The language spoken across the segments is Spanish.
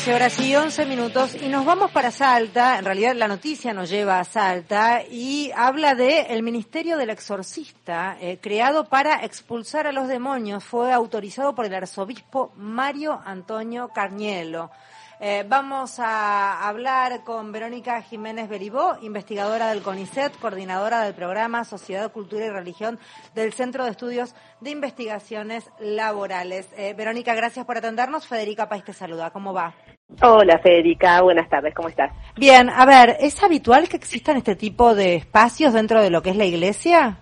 14 horas y 11 minutos y nos vamos para Salta. En realidad la noticia nos lleva a Salta y habla de el Ministerio del Exorcista, eh, creado para expulsar a los demonios. Fue autorizado por el arzobispo Mario Antonio Carnielo. Eh, vamos a hablar con Verónica Jiménez Beribó, investigadora del CONICET, coordinadora del programa Sociedad, Cultura y Religión del Centro de Estudios de Investigaciones Laborales. Eh, Verónica, gracias por atendernos. Federica País te saluda. ¿Cómo va? Hola Federica, buenas tardes, ¿cómo estás? Bien, a ver, ¿es habitual que existan este tipo de espacios dentro de lo que es la iglesia?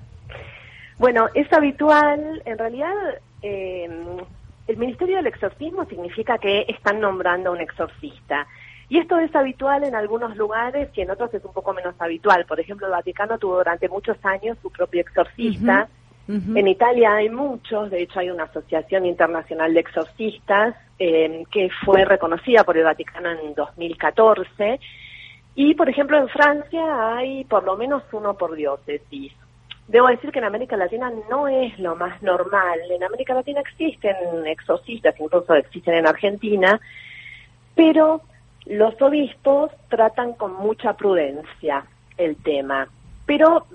Bueno, es habitual, en realidad eh, Ministerio del Exorcismo significa que están nombrando a un exorcista. Y esto es habitual en algunos lugares y en otros es un poco menos habitual. Por ejemplo, el Vaticano tuvo durante muchos años su propio exorcista. En Italia hay muchos, de hecho hay una asociación internacional de exorcistas eh, que fue reconocida por el Vaticano en 2014. Y, por ejemplo, en Francia hay por lo menos uno por diócesis. Debo decir que en América Latina no es lo más normal. En América Latina existen exorcistas, incluso existen en Argentina, pero los obispos tratan con mucha prudencia el tema. Pero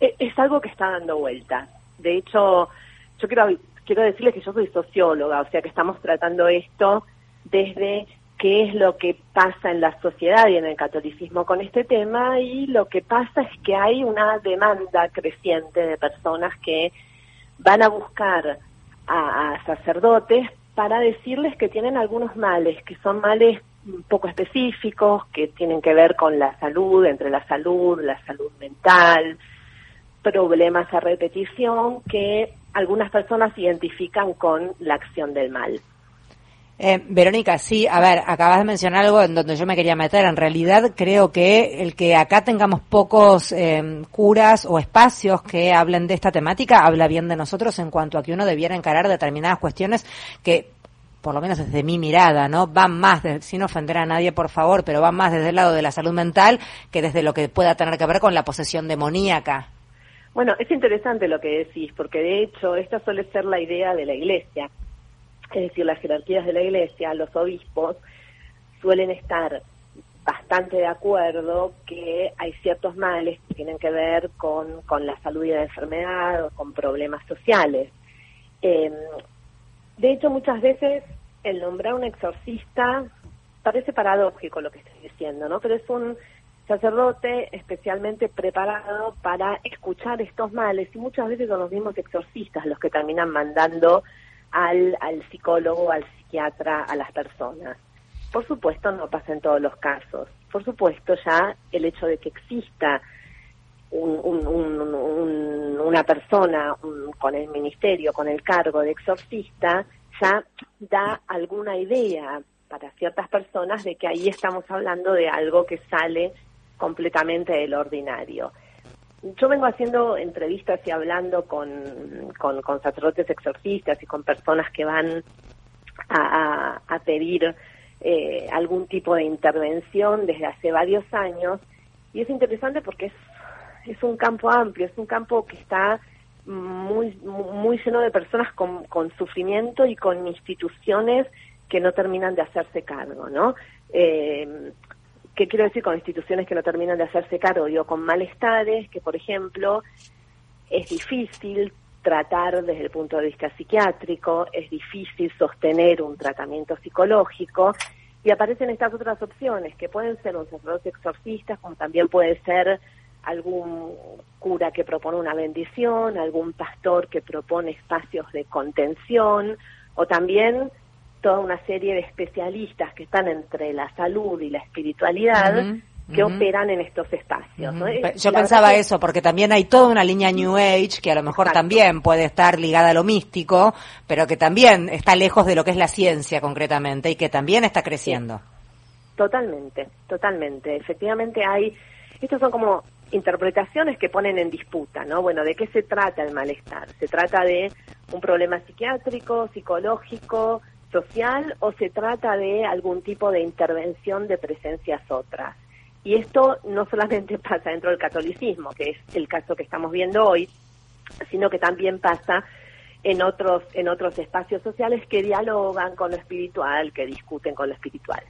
e, es algo que está dando vuelta. De hecho, yo quiero, quiero decirles que yo soy socióloga, o sea que estamos tratando esto desde qué es lo que pasa en la sociedad y en el catolicismo con este tema y lo que pasa es que hay una demanda creciente de personas que van a buscar a, sacerdotes para decirles que tienen algunos males, que son males poco específicos, que tienen que ver con la salud, entre la salud, la salud mental, problemas a repetición que algunas personas identifican con la acción del mal. Eh, Verónica, sí, a ver, acabas de mencionar algo en donde yo me quería meter. En realidad creo que el que acá tengamos pocos eh, curas o espacios que hablen de esta temática habla bien de nosotros en cuanto a que uno debiera encarar determinadas cuestiones que por lo menos desde mi mirada, ¿no? Van más, sin ofender a nadie, por favor, pero van más desde el lado de la salud mental que desde lo que pueda tener que ver con la posesión demoníaca. Bueno, es interesante lo que decís, porque de hecho esta suele ser la idea de la Iglesia es decir, las jerarquías de la Iglesia, los obispos, suelen estar bastante de acuerdo que hay ciertos males que tienen que ver con, con la salud y la enfermedad o con problemas sociales. Em, de hecho, muchas veces el nombrar un exorcista parece paradójico lo que estoy diciendo, ¿no? Pero es un sacerdote especialmente preparado para escuchar estos males y muchas veces son los mismos exorcistas los que terminan mandando al, al psicólogo, al psiquiatra, a las personas. Por supuesto, no pasa en todos los casos. Por supuesto, ya el hecho de que exista una persona con el ministerio, con el cargo de exorcista, ya da alguna idea para ciertas personas de que ahí estamos hablando de algo que sale completamente del ordinario yo vengo haciendo entrevistas y hablando con, con, sacerdotes exorcistas y con personas que van a, a, pedir eh, algún tipo de intervención desde hace varios años y es interesante porque es, es un campo amplio, es un campo que está muy, muy lleno de personas con, con sufrimiento y con instituciones que no terminan de hacerse cargo, ¿no? Eh, ¿Qué quiero decir con instituciones que no terminan de hacerse cargo? Digo, con malestares que, por ejemplo, es difícil tratar desde el punto de vista psiquiátrico, es difícil sostener un tratamiento psicológico y aparecen estas otras opciones que pueden ser un sacerdote exorcista, como también puede ser algún cura que propone una bendición, algún pastor que propone espacios de contención o también toda una serie de especialistas que están entre la salud y la espiritualidad. que operan en estos espacios. Yo pensaba eso, porque también hay toda una línea New Age que a lo mejor también puede estar ligada a lo místico, pero que también está lejos de lo que es la ciencia concretamente y que también está creciendo. Totalmente, totalmente. Efectivamente hay, estos son como interpretaciones que ponen en disputa, ¿no? Bueno, ¿de qué se trata el malestar? ¿Se trata de un problema psiquiátrico, psicológico, social o se trata de algún tipo de intervención de presencias otras. Y esto no solamente pasa dentro del catolicismo, que es el caso que estamos viendo hoy, sino que también pasa en otros, en otros espacios sociales que dialogan con lo espiritual, que discuten con lo espiritual.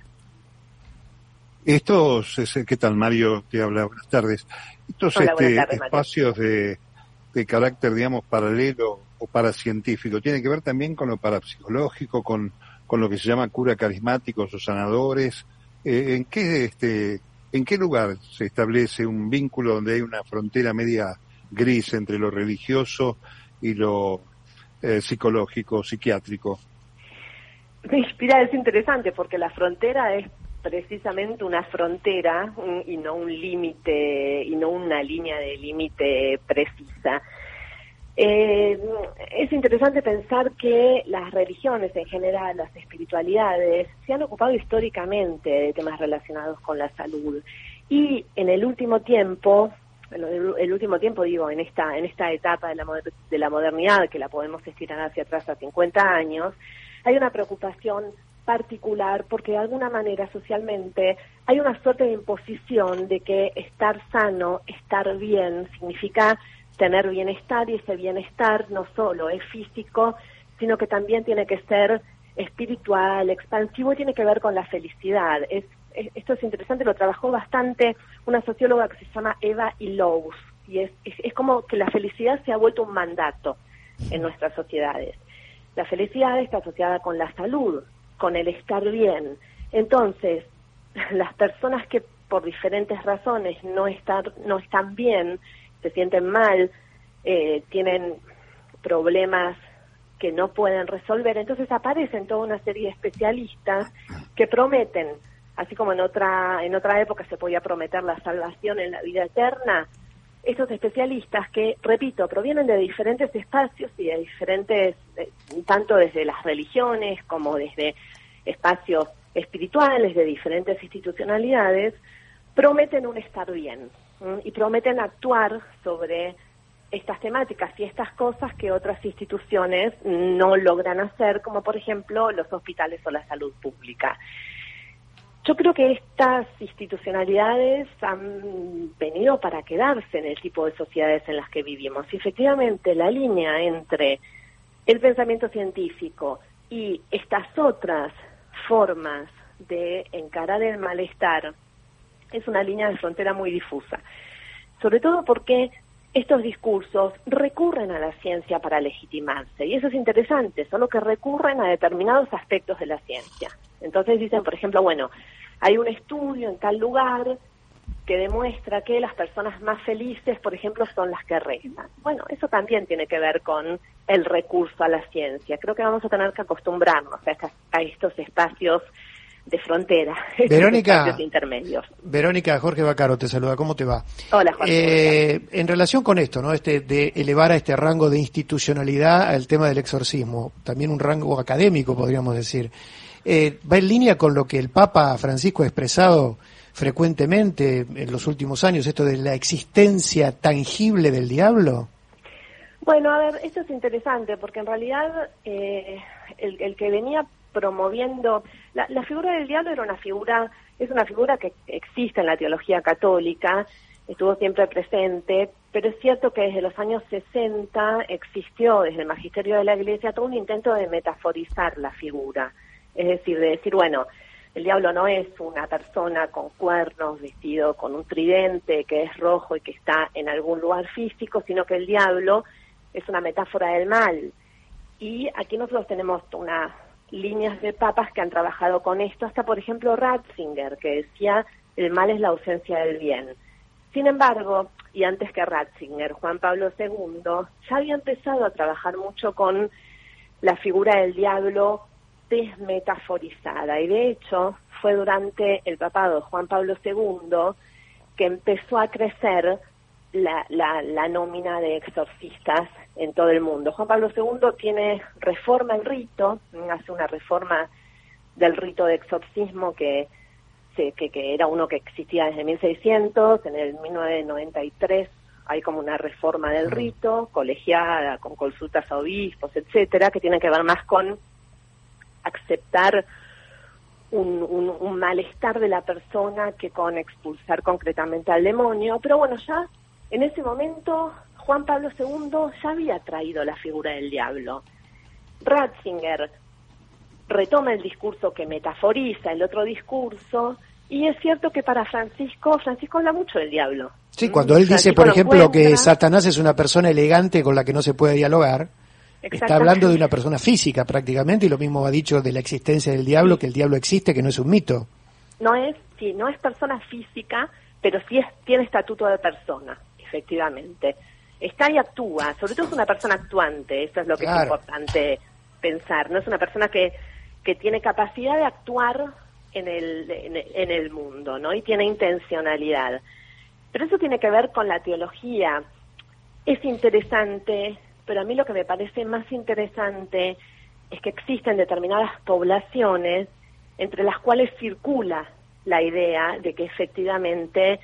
Estos, ¿qué tal Mario? Te habla, buenas tardes. Estos este, espacios de, de carácter, digamos, paralelo o paracientífico, ¿tiene que ver también con lo parapsicológico, con, con lo que se llama cura carismáticos o sanadores? Eh, ¿En qué, este, en qué lugar se establece un vínculo donde hay una frontera media gris entre lo religioso y lo eh, psicológico, psiquiátrico. Mira, es interesante porque la frontera es precisamente una frontera y no un límite y no una línea de límite precisa. Eh, es interesante pensar que las religiones en general, las espiritualidades, se han ocupado históricamente de temas relacionados con la salud. Y en el último tiempo, el, último tiempo, digo, en esta, en esta etapa de la, de la modernidad, que la podemos estirar hacia atrás a 50 años, hay una preocupación particular porque de alguna manera socialmente hay una suerte de imposición de que estar sano, estar bien, significa tener bienestar y ese bienestar no solo es físico, sino que también tiene que ser espiritual, expansivo y tiene que ver con la felicidad. Es esto es interesante, lo trabajó bastante una socióloga que se llama Eva Illouz, y es, es, como que la felicidad se ha vuelto un mandato en nuestras sociedades. La felicidad está asociada con la salud, con el estar bien. Entonces, las personas que por diferentes razones no, estar, no están bien, se sienten mal, eh, tienen problemas que no pueden resolver, entonces aparecen toda una serie de especialistas que prometen así como en otra, en otra época se podía prometer la salvación en la vida eterna, estos especialistas que, repito, provienen de diferentes espacios y de diferentes, eh, tanto desde las religiones como desde espacios espirituales, de diferentes institucionalidades, prometen un estar bien y prometen actuar sobre estas temáticas y estas cosas que otras instituciones no logran hacer, como por ejemplo los hospitales o la salud pública. Yo creo que estas institucionalidades han venido para quedarse en el tipo de sociedades en las que vivimos. Y efectivamente la línea entre el pensamiento científico y estas otras formas de encarar el malestar es una línea de frontera muy difusa. Sobre todo porque estos discursos recurren a la ciencia para legitimarse. Y eso es interesante, solo que recurren a determinados aspectos de la ciencia. Entonces dicen, por ejemplo, bueno, hay un estudio en tal lugar que demuestra que las personas más felices, por ejemplo, son las que rezan. Bueno, eso también tiene que ver con el recurso a la ciencia. Creo que vamos a tener que acostumbrarnos a, estos espacios de frontera, Verónica, intermedios. Verónica, Jorge Bacaro te saluda, ¿cómo te va? Hola, Jorge. Eh, en relación con esto, ¿no? Este, de elevar a este rango de institucionalidad al tema del exorcismo, también un rango académico, podríamos decir eh, va en línea con lo que el Papa Francisco ha expresado frecuentemente en los últimos años, esto de la existencia tangible del diablo? Bueno, a ver, esto es interesante porque en realidad eh, el, que venía promoviendo la, la, figura del diablo era una figura es una figura que existe en la teología católica estuvo siempre presente pero es cierto que desde los años 60 existió desde el magisterio de la Iglesia todo un intento de metaforizar la figura es decir, de decir, bueno, el diablo no es una persona con cuernos, vestido con un tridente que es rojo y que está en algún lugar físico, sino que el diablo es una metáfora del mal. Y aquí nosotros tenemos unas líneas de papas que han trabajado con esto, hasta por ejemplo Ratzinger, que decía el mal es la ausencia del bien. Sin embargo, y antes que Ratzinger, Juan Pablo II ya había empezado a trabajar mucho con la figura del diablo desmetaforizada y de hecho fue durante el papado de Juan Pablo II que empezó a crecer la, la, nómina de exorcistas en todo el mundo. Juan Pablo II tiene reforma el rito, hace una reforma del rito de exorcismo que, que, que era uno que existía desde 1600, en el 1993 hay como una reforma del rito, colegiada, con consultas a obispos, etcétera, que tiene que ver más con aceptar un, malestar de la persona que con expulsar concretamente al demonio. Pero bueno, ya en ese momento Juan Pablo II ya había traído la figura del diablo. Ratzinger retoma el discurso que metaforiza el otro discurso y es cierto que para Francisco, Francisco habla mucho del diablo. Sí, cuando él dice, por ejemplo, que Satanás es una persona elegante con la que no se puede dialogar, está hablando de una persona física prácticamente y lo mismo ha dicho de la existencia del diablo, que el diablo existe, que no es un mito. No es, sí, no es persona física, pero sí es, tiene estatuto de persona, efectivamente. Está y actúa, sobre todo es una persona actuante, eso es lo que es importante pensar, no es una persona que, que tiene capacidad de actuar en el, en, el mundo, ¿no? Y tiene intencionalidad. Pero eso tiene que ver con la teología. Es interesante, pero a mí lo que me parece más interesante es que existen determinadas poblaciones entre las cuales circula la idea de que efectivamente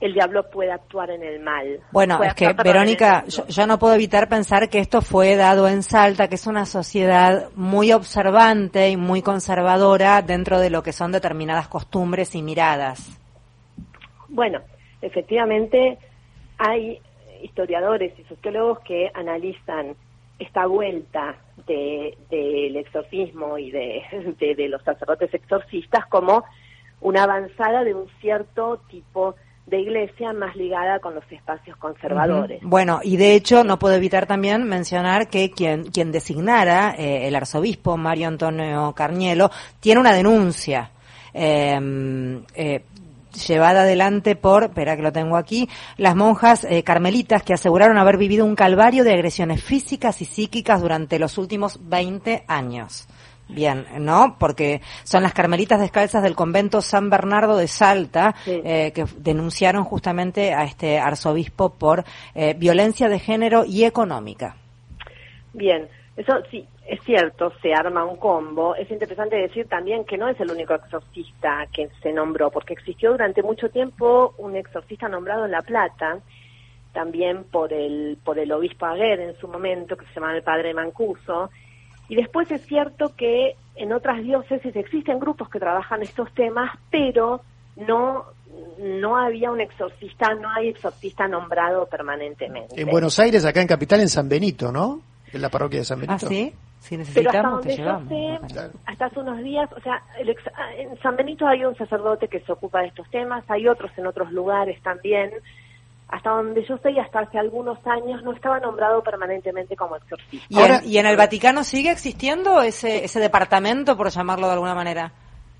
el diablo puede actuar en el mal. Bueno, es que Verónica, yo, no puedo evitar pensar que esto fue dado en Salta, que es una sociedad muy observante y muy conservadora dentro de lo que son determinadas costumbres y miradas. Bueno, efectivamente hay historiadores y sociólogos que analizan esta vuelta del exorcismo y de los sacerdotes exorcistas como una avanzada de un cierto tipo de iglesia más ligada con los espacios conservadores. Bueno, y de hecho no puedo evitar también mencionar que quien, quien designara eh, el arzobispo Mario Antonio Carnielo tiene una denuncia. Em, eh, llevada adelante por, espera que lo tengo aquí, las monjas eh, carmelitas que aseguraron haber vivido un calvario de agresiones físicas y psíquicas durante los últimos 20 años. Bien, ¿no? Porque son las carmelitas descalzas del convento San Bernardo de Salta eh, que denunciaron justamente a este arzobispo por eh, violencia de género y económica. Bien, eso sí, es cierto, se arma un combo. Es interesante decir también que no es el único exorcista que se nombró, porque existió durante mucho tiempo un exorcista nombrado en La Plata, también por el, por el obispo Aguer en su momento, que se llamaba el padre Mancuso, y después es cierto que en otras diócesis existen grupos que trabajan estos temas, pero no no había un exorcista, no hay exorcista nombrado permanentemente. En Buenos Aires, acá en Capital, en San Benito, ¿no? En la parroquia de San Benito. Ah, sí. Si necesitamos, Pero hasta donde yo sé, hasta hace unos días, o sea, en San Benito hay un sacerdote que se ocupa de estos temas, hay otros en otros lugares también, hasta donde yo sé y hasta hace algunos años no estaba nombrado permanentemente como exorcista. ¿Y, Ahora, en, ¿y en el Vaticano sigue existiendo ese, ese departamento, por llamarlo de alguna manera?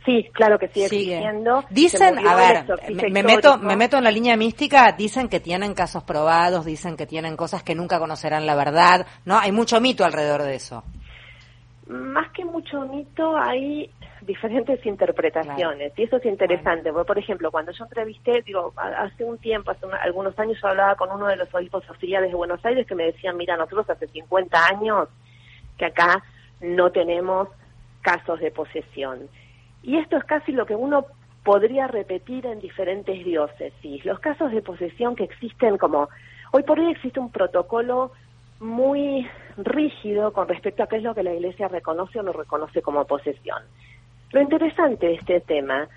Sí, claro que sigue, existiendo. Dicen, a ver, me, meto, me meto en la línea mística, dicen que tienen casos probados, dicen que tienen cosas que nunca conocerán la verdad, ¿no? Hay mucho mito alrededor de eso. Más que mucho mito, hay diferentes interpretaciones y eso es interesante porque por ejemplo cuando yo entrevisté digo hace un tiempo hace algunos años yo hablaba con uno de los obispos auxiliares de Buenos Aires que me decían mira nosotros hace 50 años que acá no tenemos casos de posesión y esto es casi lo que uno podría repetir en diferentes diócesis. Los casos de posesión que existen como hoy por hoy existe un protocolo muy rígido con respecto a qué es lo que la Iglesia reconoce o no reconoce como posesión. Lo interesante de este tema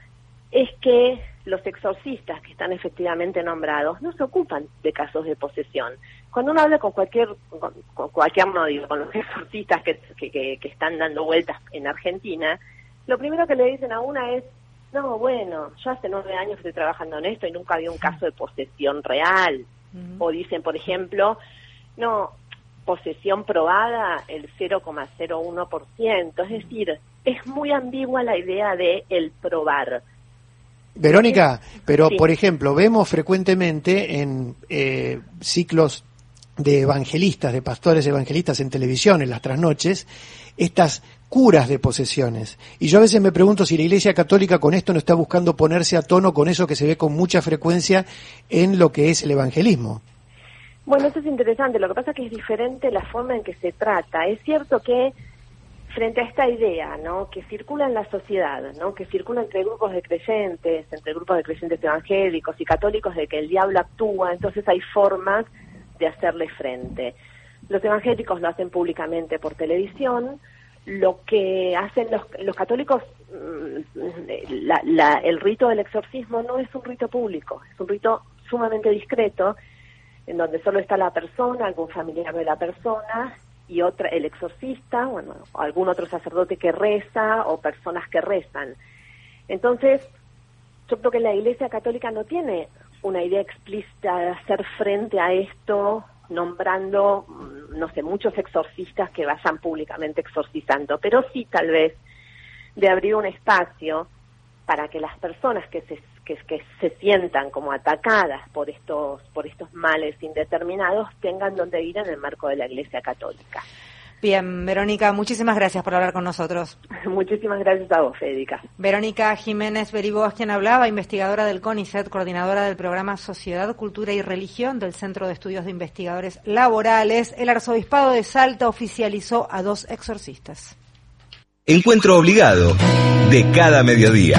es que los exorcistas que están efectivamente nombrados no se ocupan de casos de posesión. Cuando uno habla con cualquier, con, cualquier no digo, con los exorcistas que, que, que, están dando vueltas en Argentina, lo primero que le dicen a una es, no, bueno, yo hace nueve años estoy trabajando en esto y nunca había un caso de posesión real. O dicen, por ejemplo, no, posesión probada el 0,01%. Es decir, es muy ambigua la idea de el probar. Verónica, pero por ejemplo, vemos frecuentemente en eh, ciclos de evangelistas, de pastores evangelistas en televisión, en las trasnoches, estas curas de posesiones. Y yo a veces me pregunto si la Iglesia Católica con esto no está buscando ponerse a tono con eso que se ve con mucha frecuencia en lo que es el evangelismo. Bueno, eso es interesante. Lo que pasa es que es diferente la forma en que se trata. Es cierto que frente a esta idea, ¿no? Que circula en la sociedad, ¿no? Que circula entre grupos de creyentes, entre grupos de creyentes evangélicos y católicos de que el diablo actúa, entonces hay formas de hacerle frente. Los evangélicos lo hacen públicamente por televisión, lo que hacen los, los católicos, mm, la, el rito del exorcismo no es un rito público, es un rito sumamente discreto en donde solo está la persona, algún familiar de la persona y otra el exorcista, bueno, algún otro sacerdote que reza o personas que rezan. Entonces, yo creo que la Iglesia Católica no tiene una idea explícita de hacer frente a esto nombrando, mm, no sé, muchos exorcistas que vayan públicamente exorcizando, pero sí tal vez de abrir un espacio para que las personas que se, que, que se sientan como atacadas por estos, por estos males indeterminados tengan donde ir en el marco de la Iglesia Católica. Bien, Verónica, muchísimas gracias por hablar con nosotros. Muchísimas gracias a vos, Federica. Verónica Jiménez Beribó es quien hablaba, investigadora del CONICET, coordinadora del programa Sociedad, Cultura y Religión del Centro de Estudios de Investigadores Laborales. El arzobispado de Salta oficializó a dos exorcistas. Encuentro obligado de cada mediodía.